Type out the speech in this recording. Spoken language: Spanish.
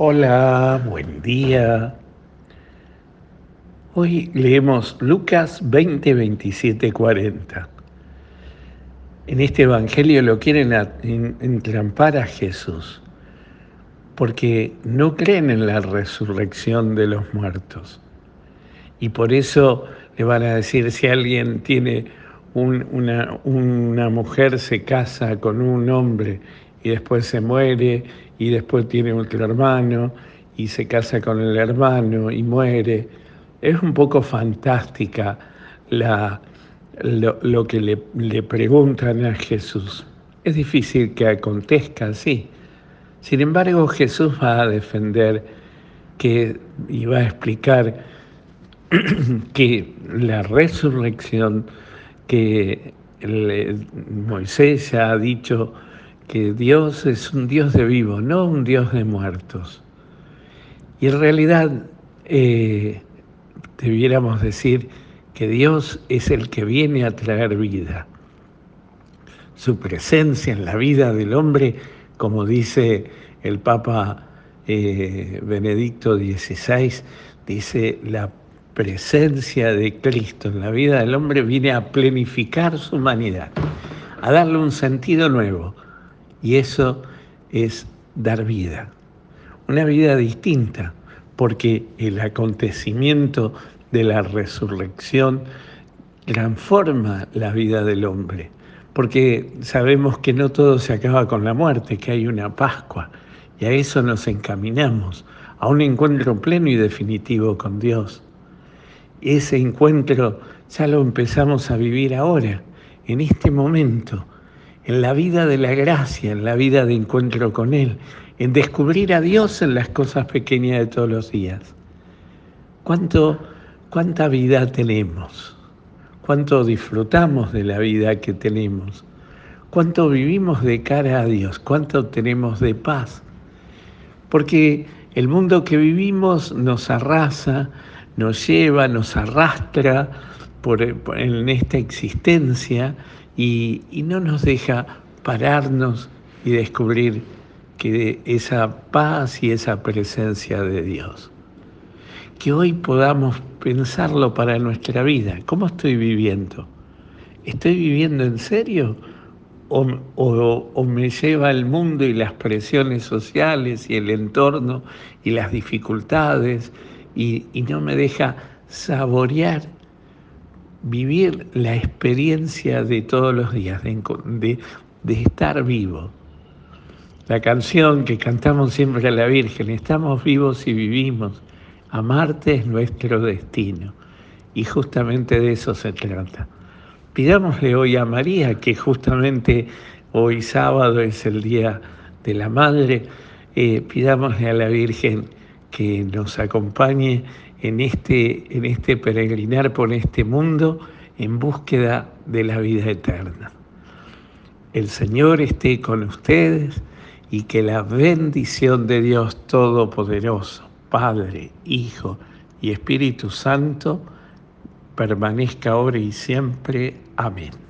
Hola, buen día. Hoy leemos Lucas 20, 27, 40. En este Evangelio lo quieren entrampar a Jesús porque no creen en la resurrección de los muertos. Y por eso le van a decir, si alguien tiene una, una mujer, se casa con un hombre y después se muere y después tiene otro hermano y se casa con el hermano y muere. Es un poco fantástica la, lo, que le, le, preguntan a Jesús. Es difícil que acontezca así. Sin embargo, Jesús va a defender que, y va a explicar que la resurrección que Moisés ya ha dicho que Dios es un Dios de vivos, no un Dios de muertos. Y en realidad eh, debiéramos decir que Dios es el que viene a traer vida. Su presencia en la vida del hombre, como dice el Papa eh, Benedicto XVI, dice la presencia de Cristo en la vida del hombre viene a plenificar su humanidad, a darle un sentido nuevo. Y eso es dar vida, una vida distinta, porque el acontecimiento de la resurrección transforma la vida del hombre, porque sabemos que no todo se acaba con la muerte, que hay una Pascua, y a eso nos encaminamos, a un encuentro pleno y definitivo con Dios. Ese encuentro ya lo empezamos a vivir ahora, en este momento, en la vida de la gracia, en la vida de encuentro con Él, en descubrir a Dios en las cosas pequeñas de todos los días. ¿Cuánto, ¿Cuánta vida tenemos? ¿Cuánto disfrutamos de la vida que tenemos? ¿Cuánto vivimos de cara a Dios? ¿Cuánto tenemos de paz? Porque el mundo que vivimos nos arrasa, nos lleva, nos arrastra por, en esta existencia y, y no nos deja pararnos y descubrir que esa paz y esa presencia de Dios. Que hoy podamos pensarlo para nuestra vida. ¿Cómo estoy viviendo? ¿Estoy viviendo en serio? O, o, me lleva el mundo y las presiones sociales y el entorno y las dificultades y, no me deja saborear, vivir la experiencia de todos los días, de, estar vivo. La canción que cantamos siempre a la Virgen, estamos vivos y vivimos, amarte es nuestro destino. Y justamente de eso se trata. Pidámosle hoy a María, que justamente hoy sábado es el Día de la Madre, eh, pidámosle a la Virgen que nos acompañe en este, en este peregrinar por este mundo en búsqueda de la vida eterna. El Señor esté con ustedes y que la bendición de Dios Todopoderoso, Padre, Hijo y Espíritu Santo, permanezca ahora y siempre. Amén.